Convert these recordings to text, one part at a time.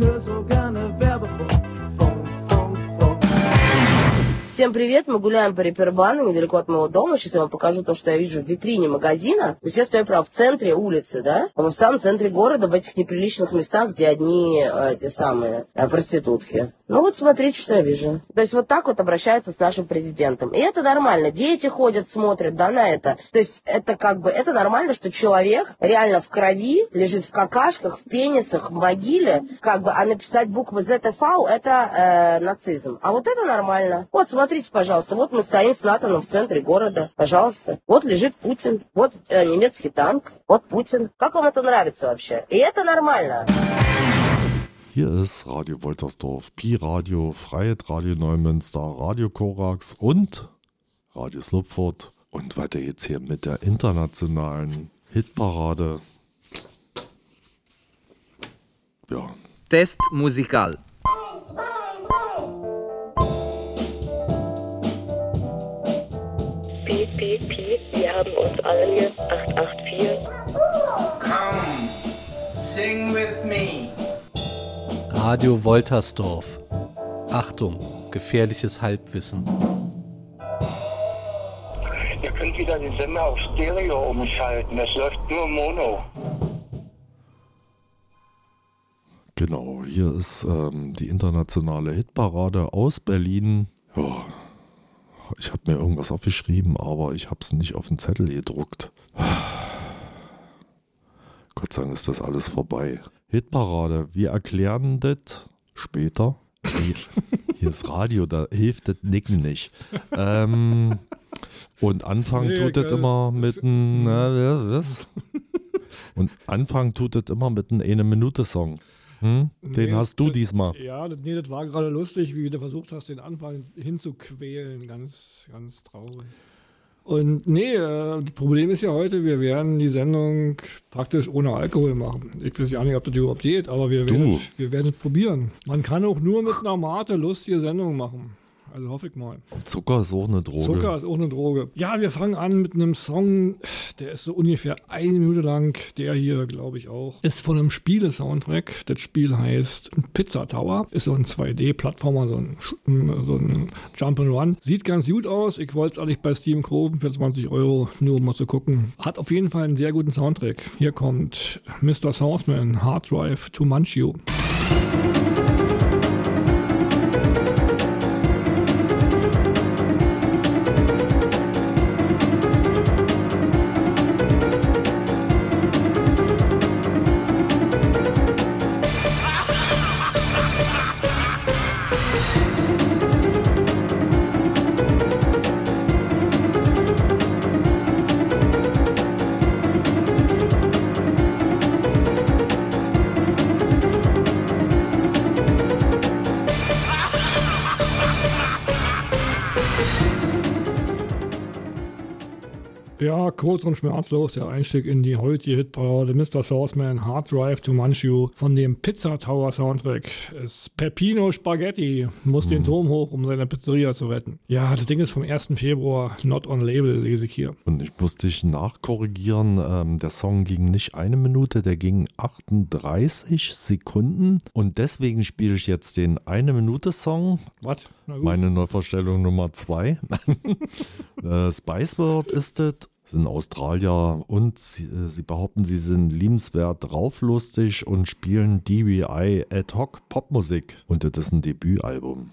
ich höre so gerne Всем привет, мы гуляем по Репербану, недалеко от моего дома. Сейчас я вам покажу то, что я вижу в витрине магазина. То есть я стою прям в центре улицы, да? В самом центре города, в этих неприличных местах, где одни э, те самые э, проститутки. Ну вот смотрите, что я вижу. То есть вот так вот обращаются с нашим президентом. И это нормально. Дети ходят, смотрят, да, на это. То есть это как бы, это нормально, что человек реально в крови, лежит в какашках, в пенисах, в могиле, как бы, а написать буквы ЗТФАУ это э, нацизм. А вот это нормально. Вот, смотрите, пожалуйста, вот мы стоим с Натаном в центре города. Пожалуйста. Вот лежит Путин, вот э, немецкий танк, вот Путин. Как вам это нравится вообще? И это нормально. Hier ist Radio Woltersdorf, Pi Radio, Freiheit Radio Neumünster, Radio Korax und Radio Slupford. Und weiter geht's hier mit der internationalen Hitparade. Ja, Test musical. Piep, Piep, wir haben uns alle lieb. 884. Come, sing with me. Radio Woltersdorf. Achtung, gefährliches Halbwissen. Ihr könnt wieder den Sender auf Stereo umschalten. Es läuft nur Mono. genau. Hier ist ähm, die internationale Hitparade aus Berlin. Ja, ich habe mir irgendwas aufgeschrieben, aber ich habe es nicht auf den Zettel gedruckt. Gott sei Dank ist das alles vorbei. Hitparade, wir erklären das später. Hier, hier ist Radio, da hilft das Nicken nicht. Ähm, und Anfang Nee, tut das immer mit einem? Und Anfang tut das immer mit einem eine Minute Song. Hm? Den Nee, hast du das- diesmal. Ja, das, nee, das war gerade lustig, wie du versucht hast, den Anfang hinzuquälen. Ganz, ganz traurig. Und nee, äh, das Problem ist ja heute, wir werden die Sendung praktisch ohne Alkohol machen. Ich weiß ja nicht, ob das überhaupt geht, aber wir werden, wir werden es probieren. Man kann auch nur mit einer Mate lustige Sendung machen. Also hoffe ich mal. Zucker ist auch eine Droge. Zucker ist auch eine Droge. Ja, wir fangen an mit einem Song, der ist so ungefähr eine Minute lang. Der hier, glaube ich auch, ist von einem Spiele-Soundtrack. Das Spiel heißt Pizza Tower. Ist so ein 2D-Plattformer, so ein, so ein Jump'n'Run. Sieht ganz gut aus. Ich wollte es eigentlich bei Steam kaufen für 20 Euro, nur um mal zu gucken. Hat auf jeden Fall einen sehr guten Soundtrack. Hier kommt Mr. Sourceman, Hard Drive to Munch kurz und schmerzlos der Einstieg in die heutige Hitparade Mr. Sauceman Hard Drive to Munch You von dem Pizza Tower Soundtrack. Es Peppino Spaghetti muss den Turm hoch, um seine Pizzeria zu retten. Ja, das Ding ist vom 1. Februar, not on label, lese ich hier. Und ich muss dich nachkorrigieren, ähm, der Song ging nicht eine Minute, der ging 38 Sekunden. Und deswegen spiele ich jetzt den eine Minute Song, Was? Meine Neuvorstellung Nummer zwei. äh, Spice World ist es, sind Australier und sie, äh, sie behaupten, sie sind liebenswert drauflustig und spielen DBI Ad Hoc Popmusik. Ist ein Debütalbum.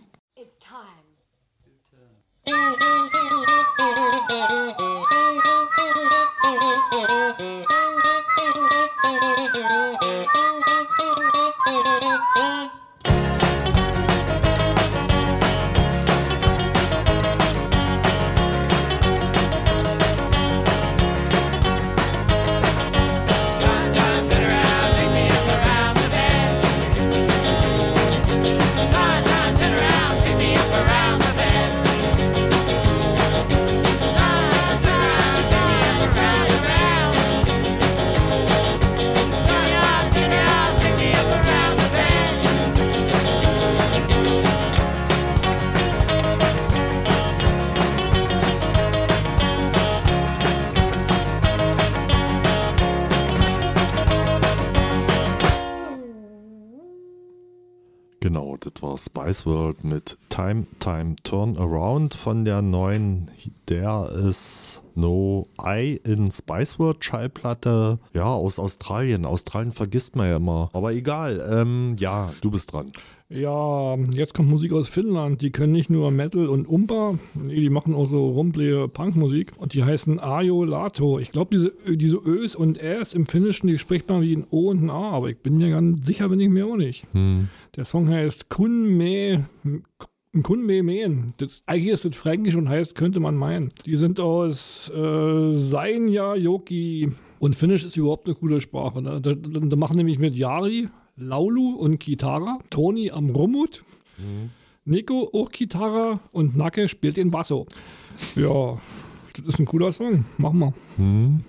Time, World mit Time, Time, Turn Around von der neuen Der ist No I in Spice World Schallplatte. Ja, aus Australien. Australien vergisst man ja immer. Aber egal, ähm, ja, du bist dran. Ja, jetzt kommt Musik aus Finnland. Die können nicht nur Metal und Umpa, nee, die machen auch so rumplige Punkmusik. Und die heißen Ajo Lato. Ich glaube, diese, diese Ös und Äs im Finnischen, die spricht man wie ein O und ein A, aber ich bin mir ganz sicher, bin ich mir auch nicht. Der Song heißt Kun Me. Kun Me Meen. Das, eigentlich ist das Fränkisch und heißt, könnte man meinen. Die sind aus äh, Seinja Joki. Und Finnisch ist überhaupt eine coole Sprache. Ne? Da, da, da machen nämlich mit Yari, Laulu und Kitara, Toni am Rummut, Nico auch Kitara und Nake spielt den Basso. Ja, das ist ein cooler Song. Machen wir. Kun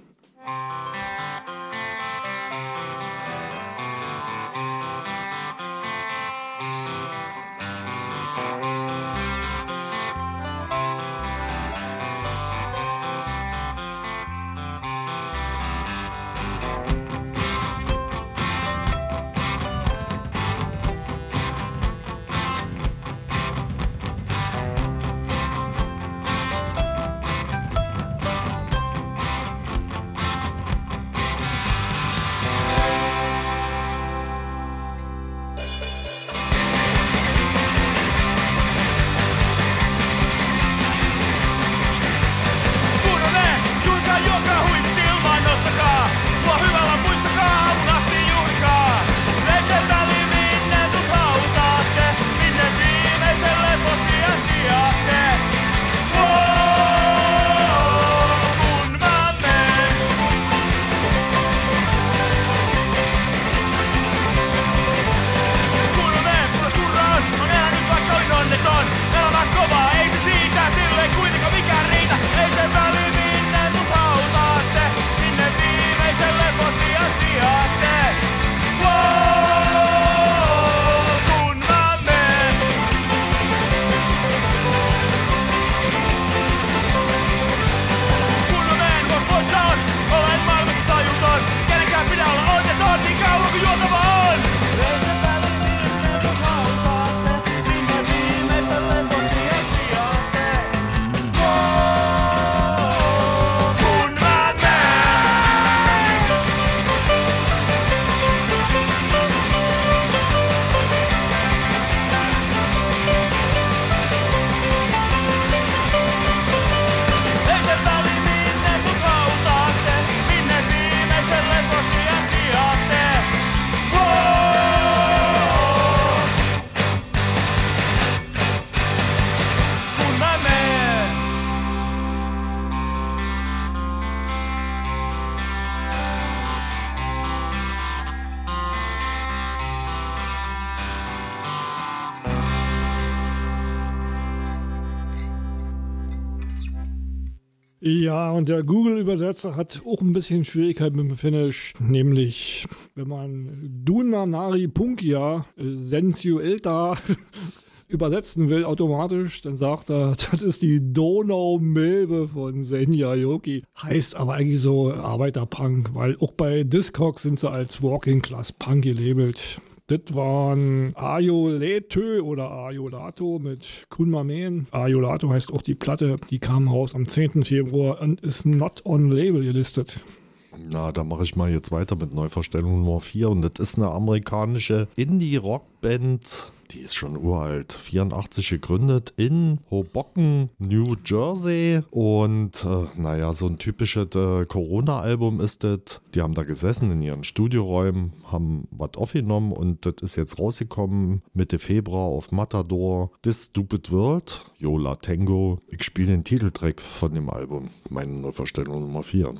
und der Google-Übersetzer hat auch ein bisschen Schwierigkeit mit dem Finnisch, nämlich wenn man Dunanari Punkia äh, Sensuelta übersetzen will automatisch, dann sagt er, das ist die Donaumilbe von Senja Yoki. Heißt aber eigentlich so Arbeiterpunk, weil auch bei Discogs sind sie als Walking Class Punk gelabelt. Das waren Ajoletö oder Ajolato mit Kunmamen. Ajolato heißt auch die Platte, die kam raus am 10. Februar und ist not on label gelistet. Na, da mache ich mal jetzt weiter mit Neuverstellung Nummer 4 und das ist eine amerikanische Indie-Rock-Band. Die ist schon uralt, 84 gegründet in Hoboken, New Jersey. Und äh, naja, so ein typisches äh, Corona-Album ist das. Die haben da gesessen in ihren Studioräumen, haben was aufgenommen und das ist jetzt rausgekommen Mitte Februar auf Matador. This Stupid World, Yola Tango. Ich spiele den Titeltrack von dem Album, meine Neuverstellung Nummer 4.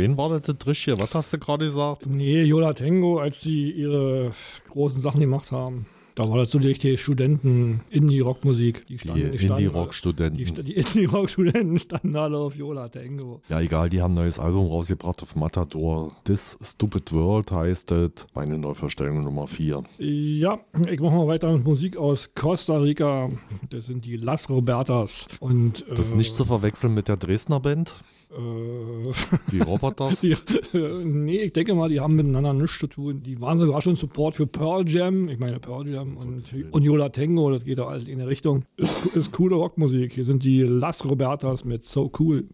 wen war das Trisch hier? Was hast du gerade gesagt? Nee, Yola Tango, als sie ihre großen Sachen gemacht haben. Da war das so die richtige Studenten-Indie-Rock-Musik. Die, Die standen- Indie-Rock-Studenten. Die, die Indie-Rock-Studenten standen alle auf Yola Tango. Ja, egal, die haben ein neues Album rausgebracht auf Matador. This Stupid World heißt es. Meine Neuverstellung Nummer 4. Ja, ich mache mal weiter mit Musik aus Costa Rica. Das sind die Las Robertas. Und, Das ist nicht zu verwechseln mit der Dresdner Band, äh, die Roboters. Die, nee, ich denke mal, die haben miteinander nichts zu tun. Die waren sogar schon Support für Pearl Jam. Ich meine Pearl Jam und, und Yola Tango, das geht da alles in eine Richtung. Ist, ist coole Rockmusik. Hier sind die Las Robertas mit So Cool.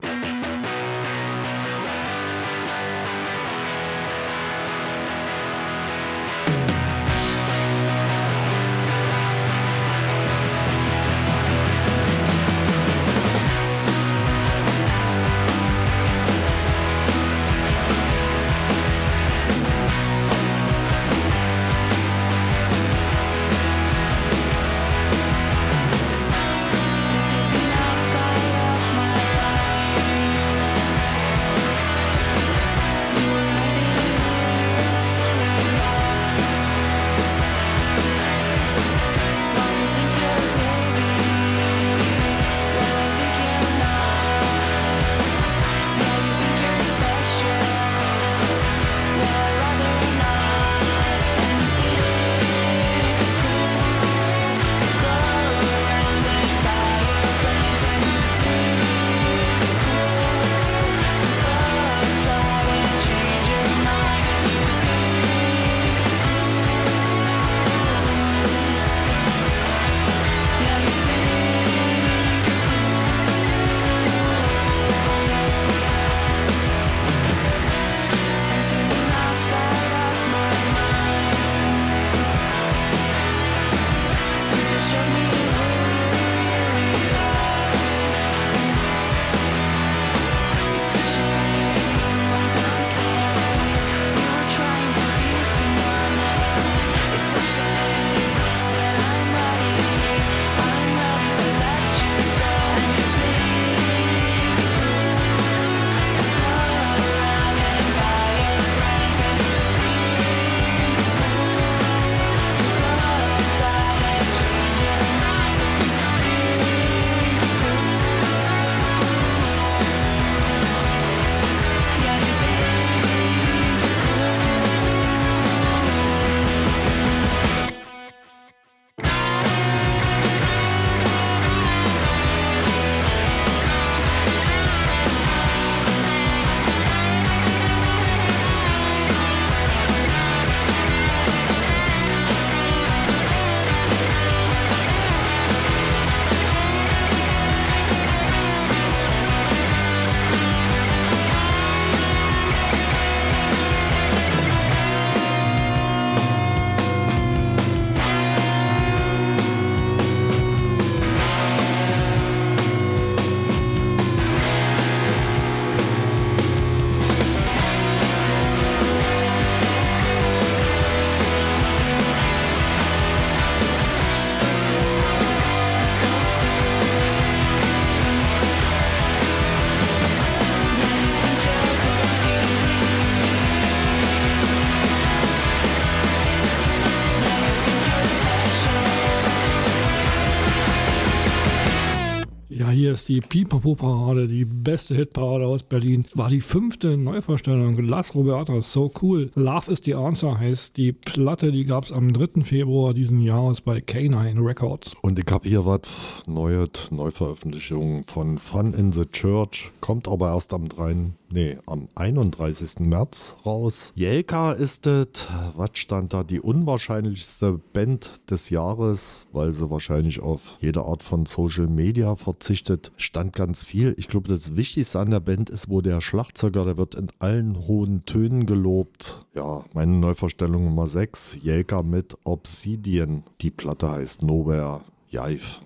Die Pipapo-Parade, die beste Hitparade aus Berlin. War die fünfte Neuvorstellung. Las Robertas, so cool. Love is the Answer heißt die Platte, die gab es am 3. Februar diesen Jahres bei K9 Records. Und ich habe hier was Neues, Neuveröffentlichung von Fun in the Church. Kommt aber erst am 3. Nee, am 31. März raus. Jelka ist es, was stand da, die unwahrscheinlichste Band des Jahres, weil sie wahrscheinlich auf jede Art von Social Media verzichtet. Stand ganz viel. Ich glaube, das Wichtigste an der Band ist, wo der Schlagzeuger, der wird in allen hohen Tönen gelobt. Ja, meine Neuvorstellung Nummer 6, Jelka mit Obsidian. Die Platte heißt Nowhere Jive.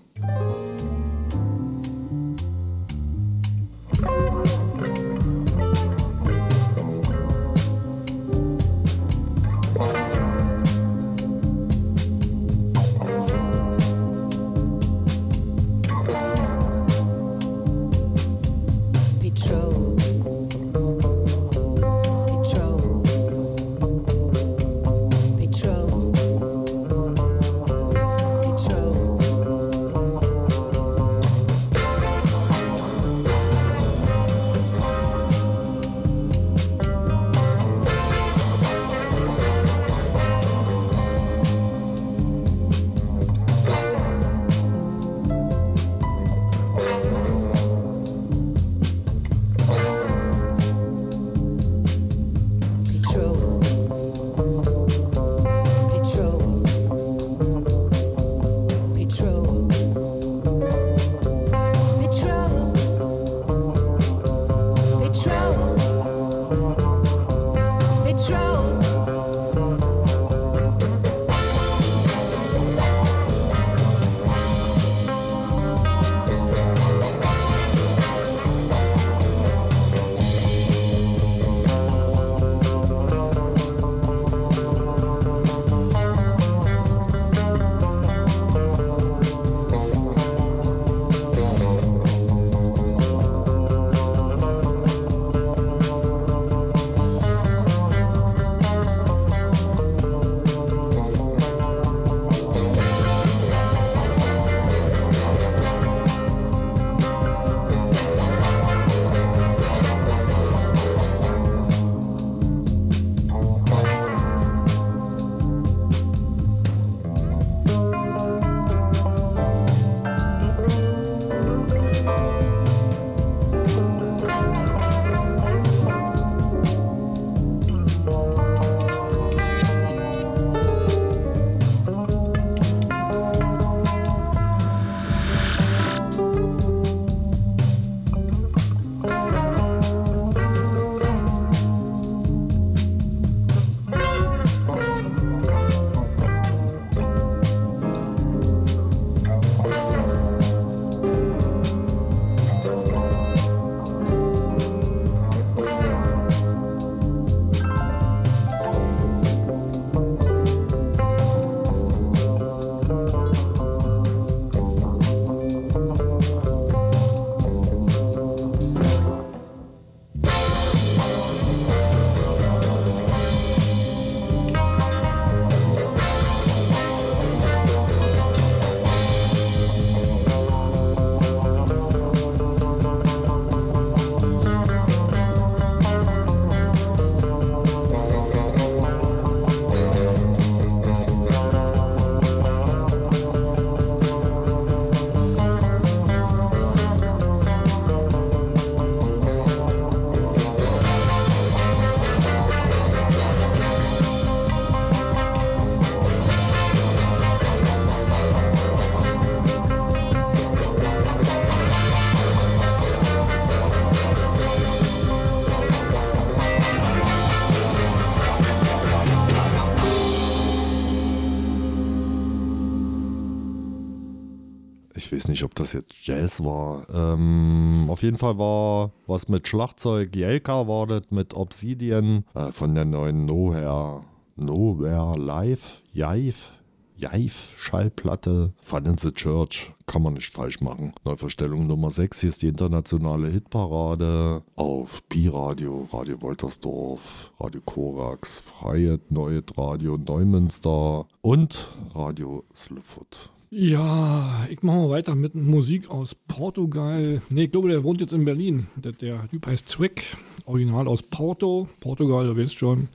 War. Ähm, auf jeden Fall war was mit Schlagzeug. Jelka war das mit Obsidian äh, von der neuen Nowhere, Nowhere Live, Jive, Jive Schallplatte. Fun in the Church. Kann man nicht falsch machen. Neuverstellung Nummer 6. Hier ist die internationale Hitparade auf Pi-Radio, Radio Woltersdorf, Radio Korax, Freiheit, Neues Radio Neumünster und Radio Slipfoot. Ja, ich mache mal weiter mit Musik aus Portugal. Ne, ich glaube, der wohnt jetzt in Berlin. Der, der Typ heißt Zwick, original aus Porto, Portugal, du weißt schon.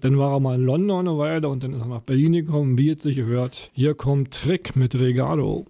Dann war er mal in London eine Weile und dann ist er nach Berlin gekommen, wie jetzt sich gehört. Hier kommt Trick mit Regalo.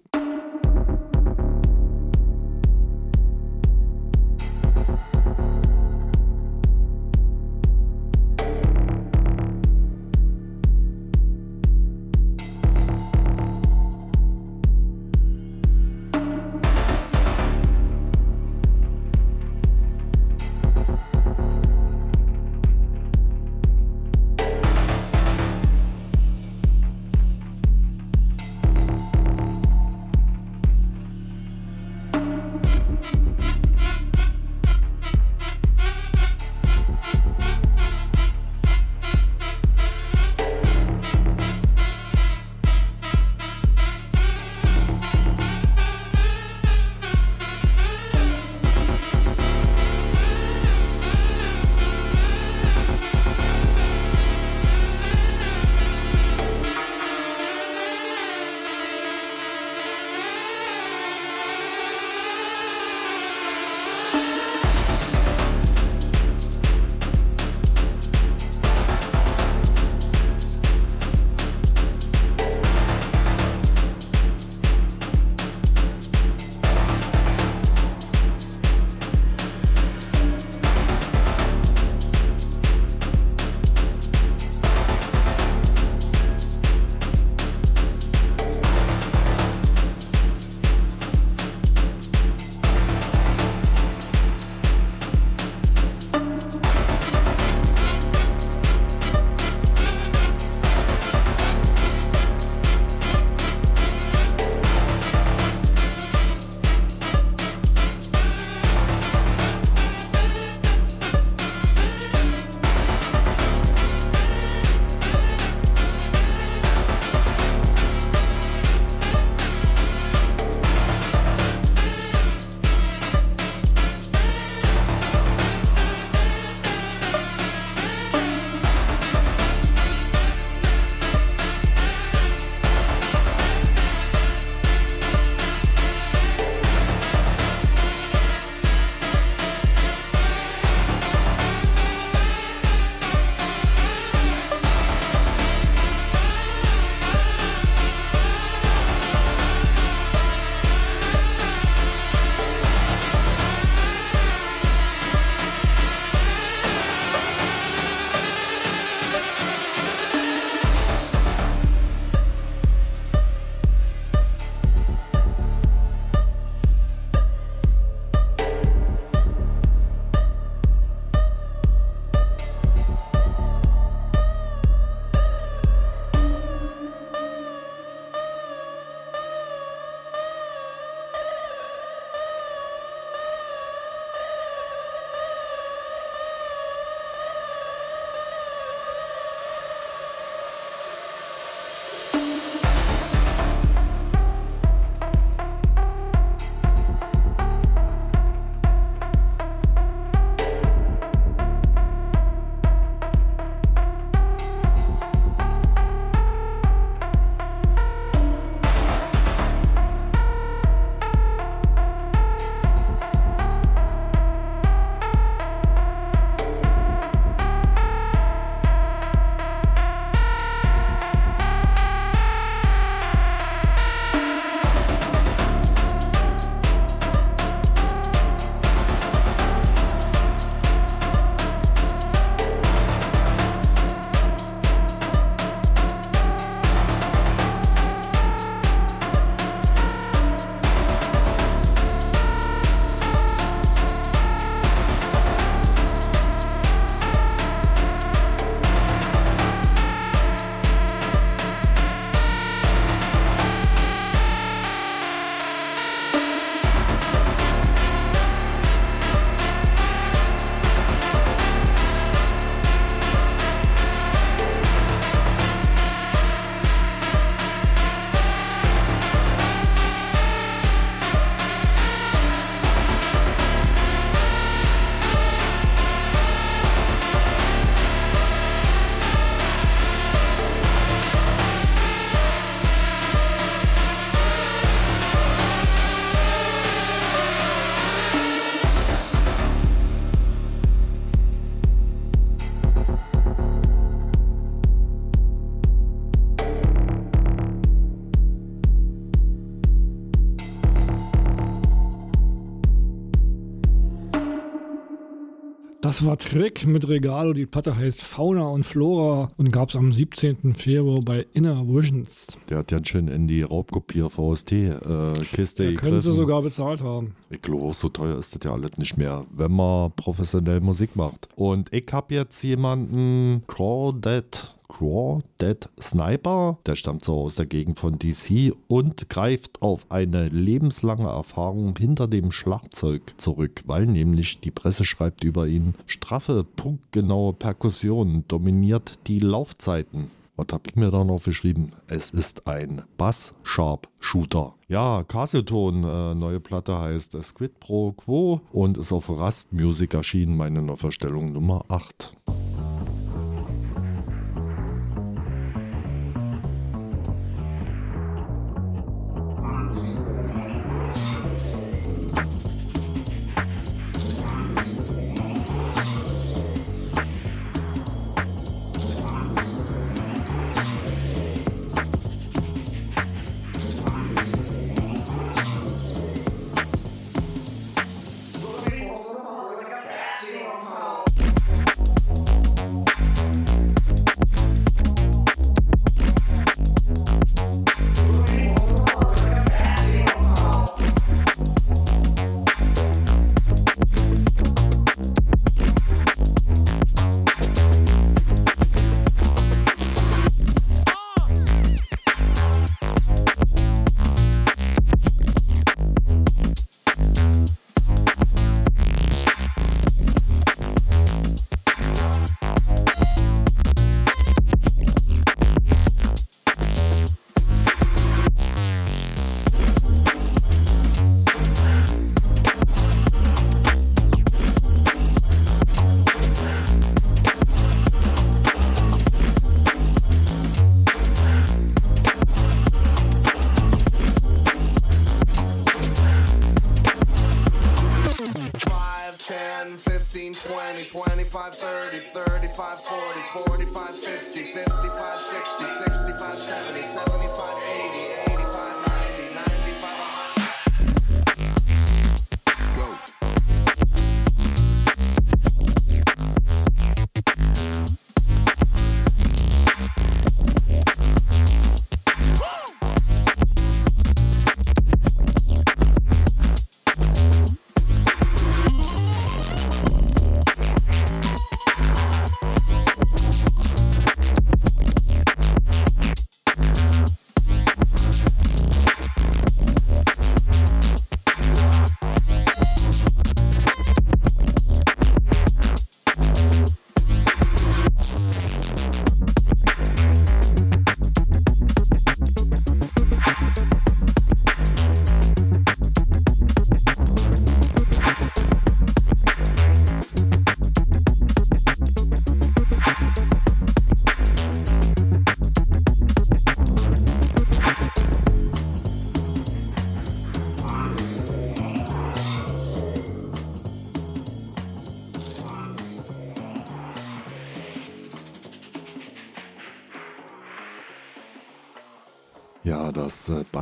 Das war Trick mit Regalo. Die Platte heißt Fauna und Flora und gab es am 17. Februar bei Inner Visions. Der hat ganz schön in die Raubkopier-VST-Kiste Da können gegriffen. sie sogar bezahlt haben. Ich glaube, so teuer ist das ja alles nicht mehr, wenn man professionell Musik macht. Und ich habe jetzt jemanden, Crawdad, Crawdad Sniper, der stammt so aus der Gegend von DC und greift auf eine lebenslange Erfahrung hinter dem Schlagzeug zurück, weil nämlich die Presse schreibt über ihn, straffe, punktgenaue Perkussion dominiert die Laufzeiten. Was hab ich mir da noch geschrieben? Es ist ein Bass-Sharp-Shooter. Ja, Casio-Ton, äh, neue Platte heißt Squid Pro Quo und ist auf Rust Music erschienen, meine Neuverstellung Nummer 8.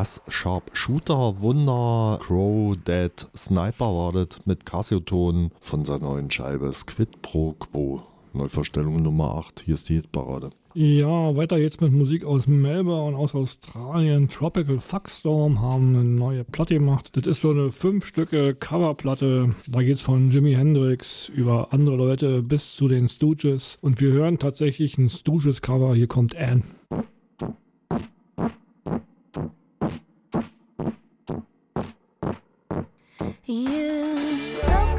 das äh, Bass Sharp Shooter Wunder Crow Dead Sniper war das mit Casio-Ton von seiner neuen Scheibe Squid Pro Quo. Neuverstellung Nummer 8. Hier ist die Hitparade. Ja, weiter jetzt mit Musik aus Melbourne, aus Australien. Tropical Fuckstorm haben eine neue Platte gemacht. Das ist so eine fünf Stücke Coverplatte. Da geht's von Jimi Hendrix über andere Leute bis zu den Stooges. Und wir hören tatsächlich ein Stooges-Cover. Hier kommt Anne. you. So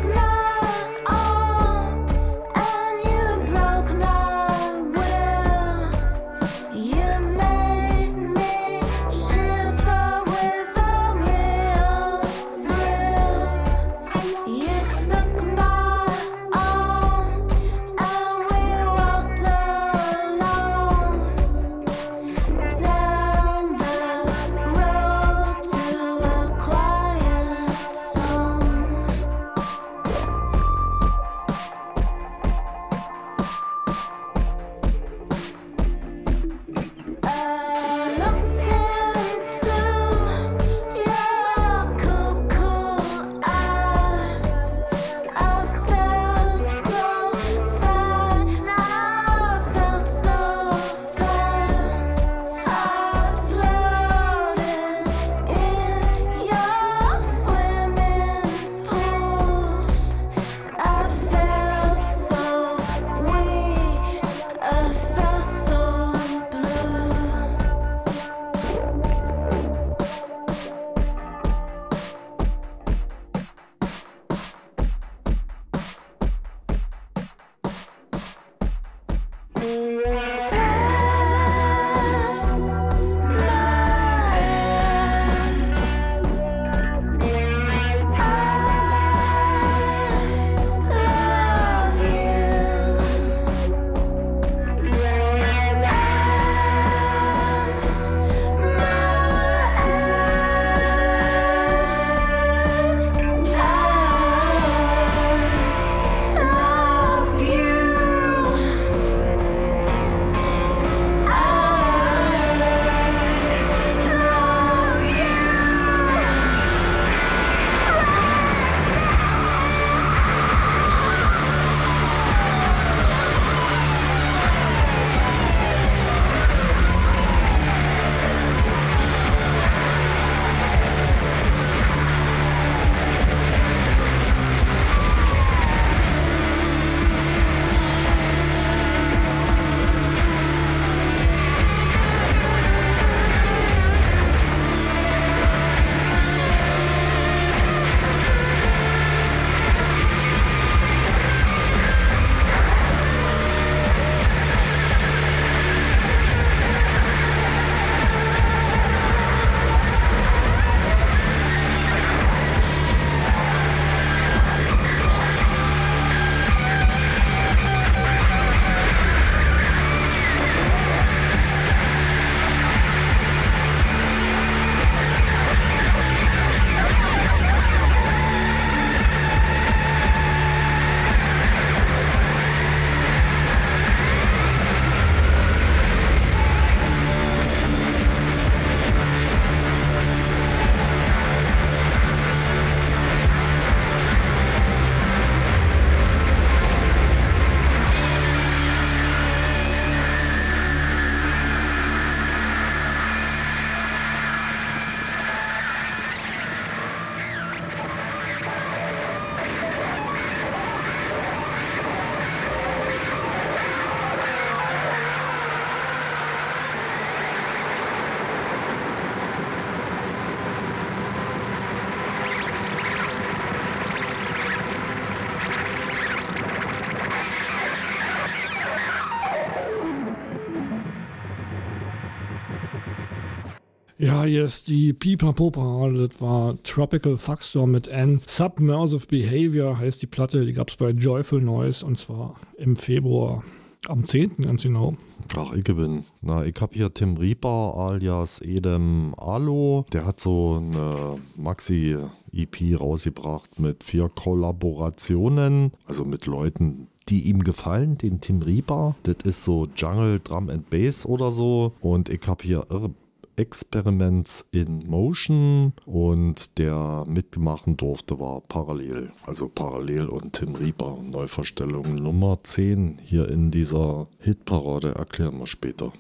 Ja, hier ist die Pipa-Popa, das war Tropical Fuckstorm mit N. Submersive Behavior heißt die Platte, die gab es bei Joyful Noise und zwar im Februar, am 10. ganz genau. Ach, ich bin. Na, ich hab hier Tim Reaper alias Edem Alo. Der hat so eine Maxi-EP rausgebracht mit vier Kollaborationen, also mit Leuten, die ihm gefallen, den Tim Reaper. Das ist so Jungle, Drum and Bass oder so. Und ich hab hier irre Experiments in Motion und der mitmachen durfte war Parallel. Also Parallel und Tim Reaper. Neuverstellung Nummer 10 hier in dieser Hitparade erklären wir später.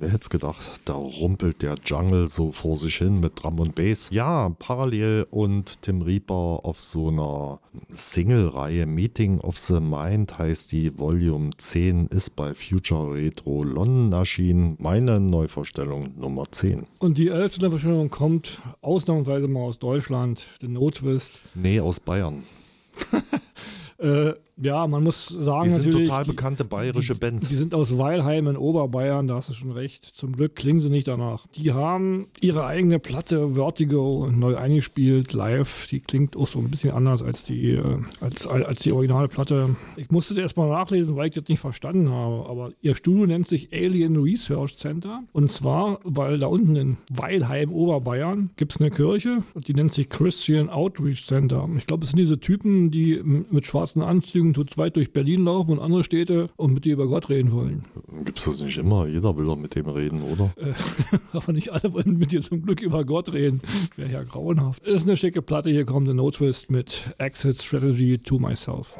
Wer hätte es gedacht, da rumpelt der Jungle so vor sich hin mit Drum und Bass. Ja, parallel und Tim Reaper auf so einer Single-Reihe Meeting of the Mind heißt die Volume 10, ist bei Future Retro London erschienen. Meine Neuvorstellung Nummer 10. Und die elfte Verstellung kommt ausnahmsweise mal aus Deutschland, der No Twist. Nee, aus Bayern. Äh, ja, man muss sagen, Die sind total die- bekannte bayerische Band. Die sind aus Weilheim in Oberbayern, da hast du schon recht. Zum Glück klingen sie nicht danach. Die haben ihre eigene Platte Vertigo neu eingespielt, live. Die klingt auch so ein bisschen anders als die, äh, als, als die Originalplatte. Ich musste das erstmal nachlesen, weil ich das nicht verstanden habe. Aber ihr Studio nennt sich Alien Research Center. Und zwar, weil da unten in Weilheim, Oberbayern, gibt es eine Kirche und die nennt sich Christian Outreach Center. Ich glaube, es sind diese Typen, die mit schwarzen Anzügen zu zweit durch Berlin laufen und andere Städte und mit dir über Gott reden wollen. Gibt's das nicht immer? Jeder will doch mit dem reden, oder? Äh, aber nicht alle wollen mit dir zum Glück über Gott reden. Wäre ja grauenhaft. Ist eine schicke Platte. Hier kommt der No Twist mit Exit Strategy to Myself.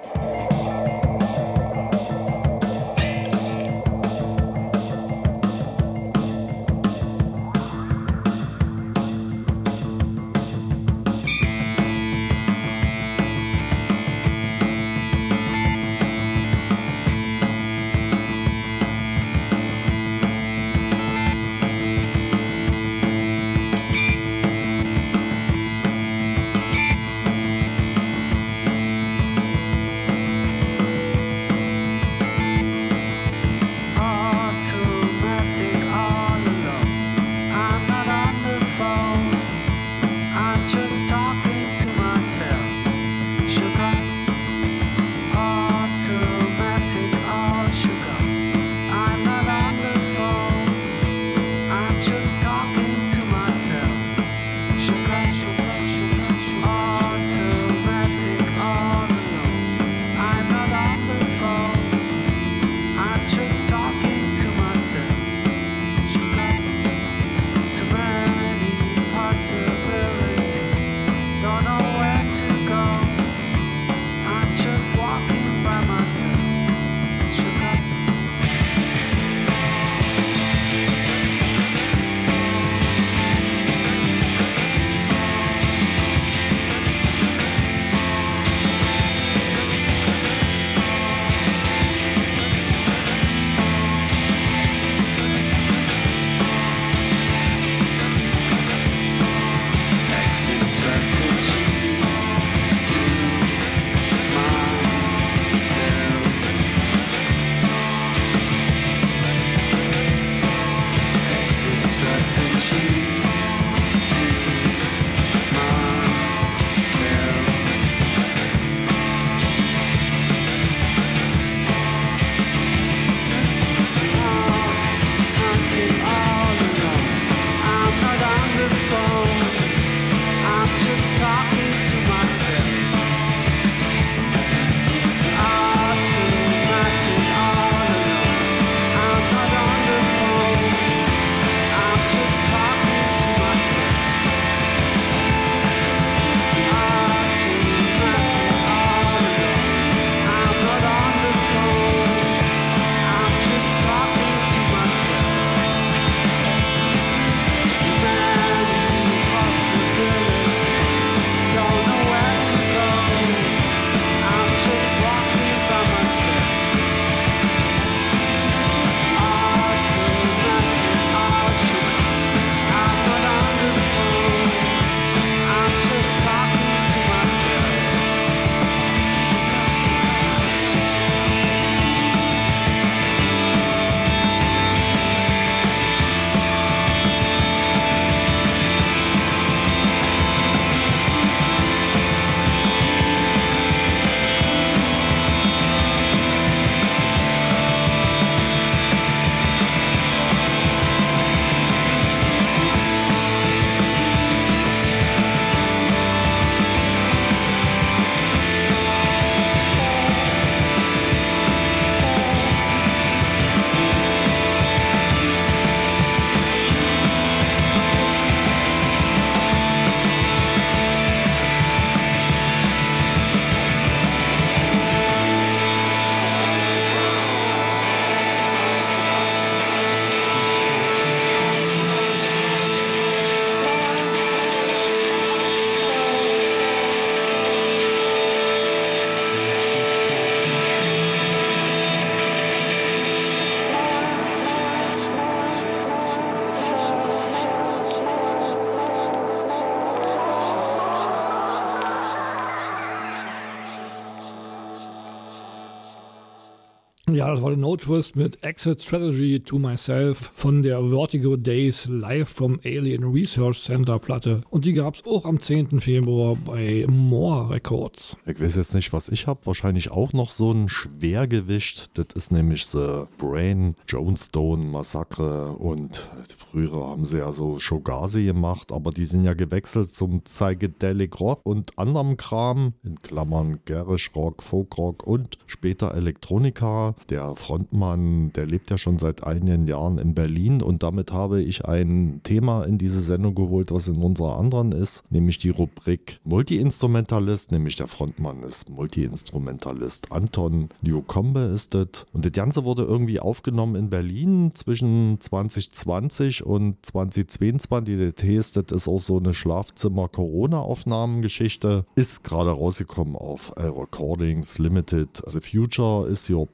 Das war der No Twist mit Exit Strategy to Myself von der Vertigo Days Live from Alien Research Center Platte. Und die gab es auch am 10. Februar bei More Records. Ich weiß jetzt nicht, was ich habe. Wahrscheinlich auch noch so ein Schwergewicht. Das ist nämlich The Brain Jonestown Massacre. Und früher haben sie ja so Shogazi gemacht, aber die sind ja gewechselt zum Psychedelic Rock und anderem Kram. In Klammern Garish Rock, Folk Rock und später Elektronika. Der Frontmann, der lebt ja schon seit einigen Jahren in Berlin und damit habe ich ein Thema in diese Sendung geholt, was in unserer anderen ist, nämlich die Rubrik Multi-Instrumentalist, nämlich der Frontmann ist Multi-Instrumentalist. Anton Newcombe ist das. Und das Ganze wurde irgendwie aufgenommen in Berlin zwischen 2020 und 2022. Das heißt, das ist auch so eine Schlafzimmer-Corona-Aufnahmen-Geschichte. Ist gerade rausgekommen auf Recordings Limited. The Future is Your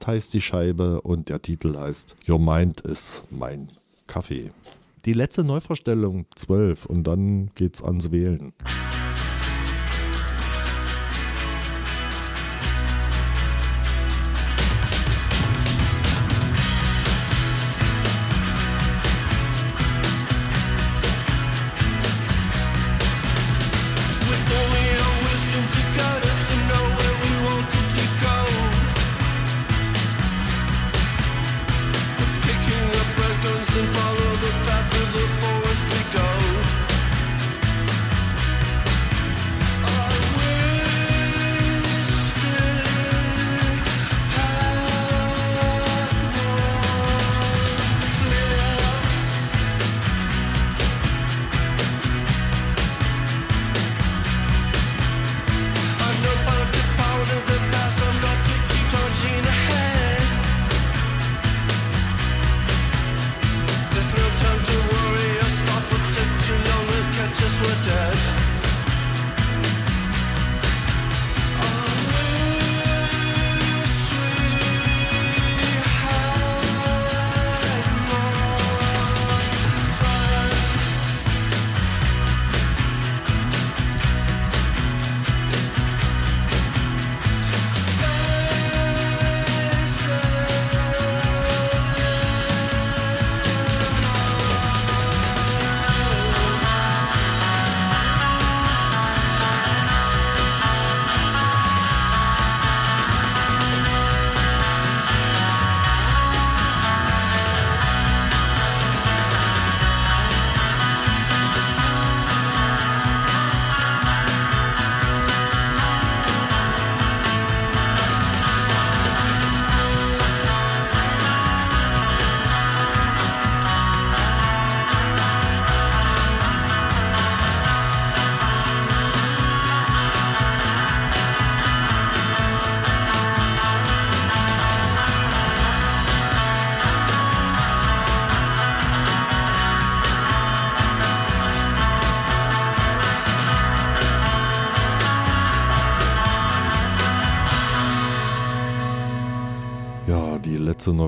Paste heißt die Scheibe und der Titel heißt Your Mind is mein Kaffee. Die letzte Neuvorstellung 12 und dann geht's ans Wählen.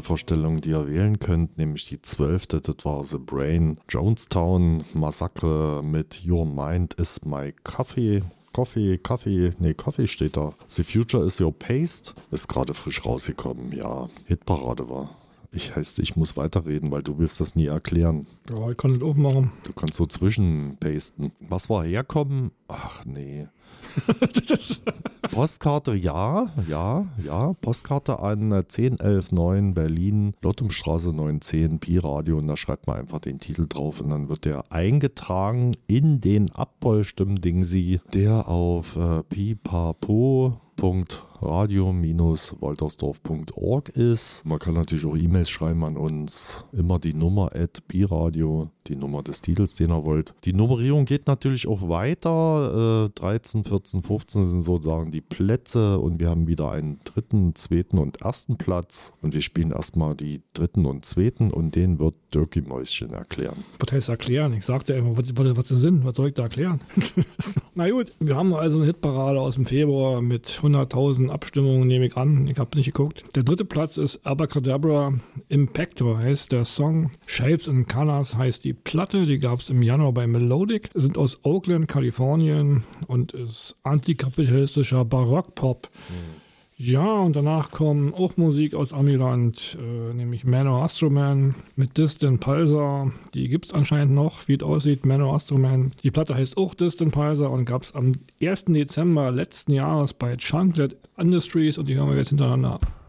Letzte Neuvorstellung, die ihr wählen könnt, nämlich die zwölfte, das war The Brain Jonestown Massacre mit Your Mind is My Coffee. Coffee, Kaffee, nee, Kaffee steht da. The Future is Your Paste. Ist gerade frisch rausgekommen, ja. Hitparade war. Ich heißt, ich muss weiterreden, weil du willst das nie erklären. Ja, ich kann das auch machen. Du kannst so zwischenpasten. Was war herkommen? Ach nee. Postkarte, ja, ja, ja. Postkarte an äh, 10119 Berlin, Lottumstraße 910, Pi-Radio und da schreibt man einfach den Titel drauf und dann wird der eingetragen in den Abrollstimmdingsi, der auf äh, pipapo.radio-woltersdorf.org ist. Man kann natürlich auch E-Mails schreiben an uns. Immer die Nummer at Pi-Radio, die Nummer des Titels, den ihr wollt. Die Nummerierung geht natürlich auch weiter. Äh, 13, 14, 15 sind sozusagen die Plätze und wir haben wieder einen dritten, zweiten und ersten Platz. Und wir spielen erstmal die dritten und zweiten und den wird Dirkie Mäuschen erklären. Was heißt erklären? Ich sagte einfach, was, was, was sie sind. Was soll ich da erklären? Na gut, wir haben also eine Hitparade aus dem Februar mit 100.000 Abstimmungen, nehme ich an. Ich habe nicht geguckt. Der dritte Platz ist Abracadabra Impactor, heißt der Song. Shapes and Colors heißt die Platte. Die gab es im Januar bei Melodic. Sind aus Oakland, Kalifornien und ist antikapitalistischer Barockpop. Ja, und danach kommen auch Musik aus Amiland, äh, nämlich Manor Astroman mit Distant Pulsar. Die gibt es anscheinend noch, wie es aussieht, Manor Astroman. Die Platte heißt auch Distant Pulsar und gab es am 1. Dezember letzten Jahres bei Chunklet Industries und die hören wir jetzt hintereinander. Thank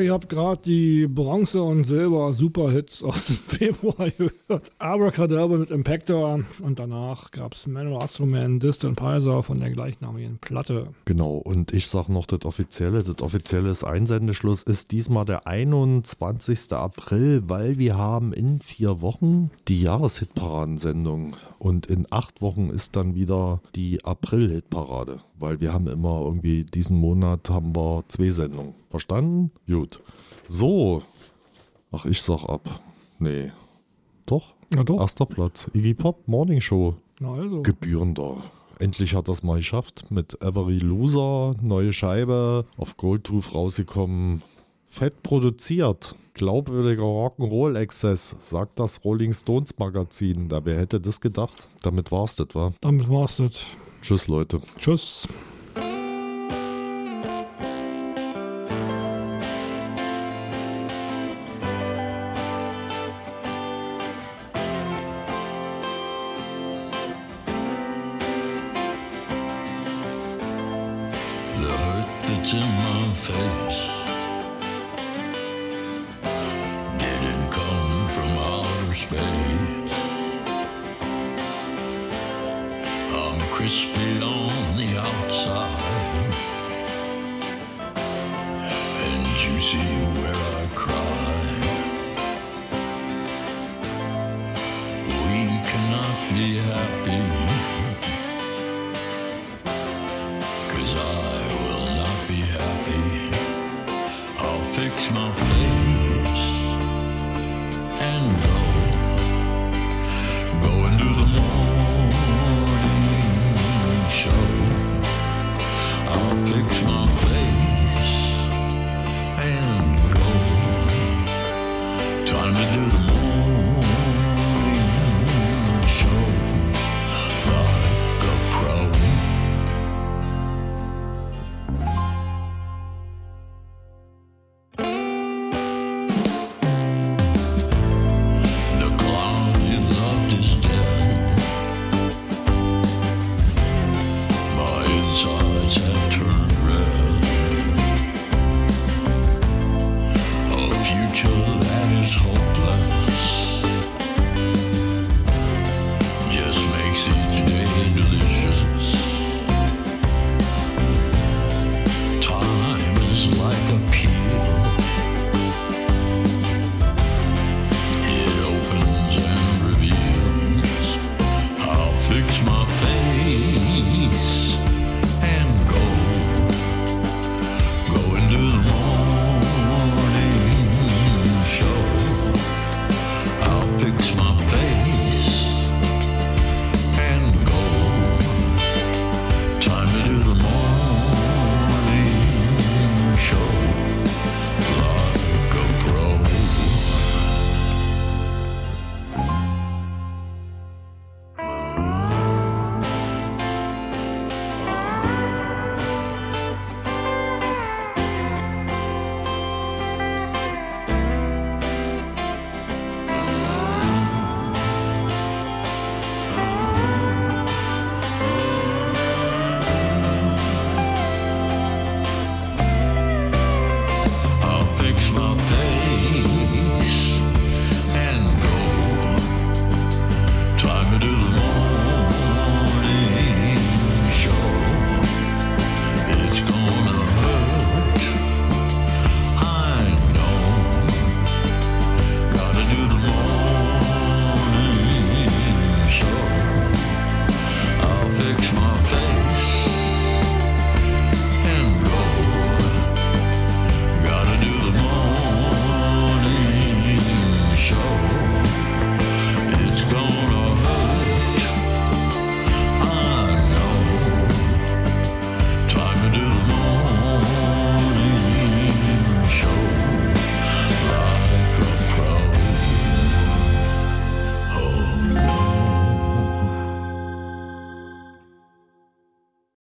ihr habt gerade die Bronze- und Silber-Superhits aus dem Februar gehört. Abracadabra mit Impactor und danach gab es Manual Instrument, Distant Pulsar von der gleichnamigen Platte. Genau, und ich sag noch das Offizielle. Das Offizielle Einsendeschluss ist diesmal der 21. April, weil wir haben in vier Wochen die Jahreshitparadensendung und in acht Wochen ist dann wieder die April-Hitparade, weil wir haben immer irgendwie diesen Monat haben wir zwei Sendungen. Verstanden? Gut. So. Ach, ich sag ab. Nee. Doch? Na doch. Erster Platz. Iggy Pop Morning Show. Na also. Gebührender. Endlich hat das mal geschafft. Mit Every Loser, neue Scheibe, auf Goldtooth rausgekommen. Fett produziert. Glaubwürdiger Rock'n'Roll-Exzess, sagt das Rolling Stones Magazin. Da wer hätte das gedacht? Damit war's das, war. Damit war's das. Tschüss, Leute. Tschüss.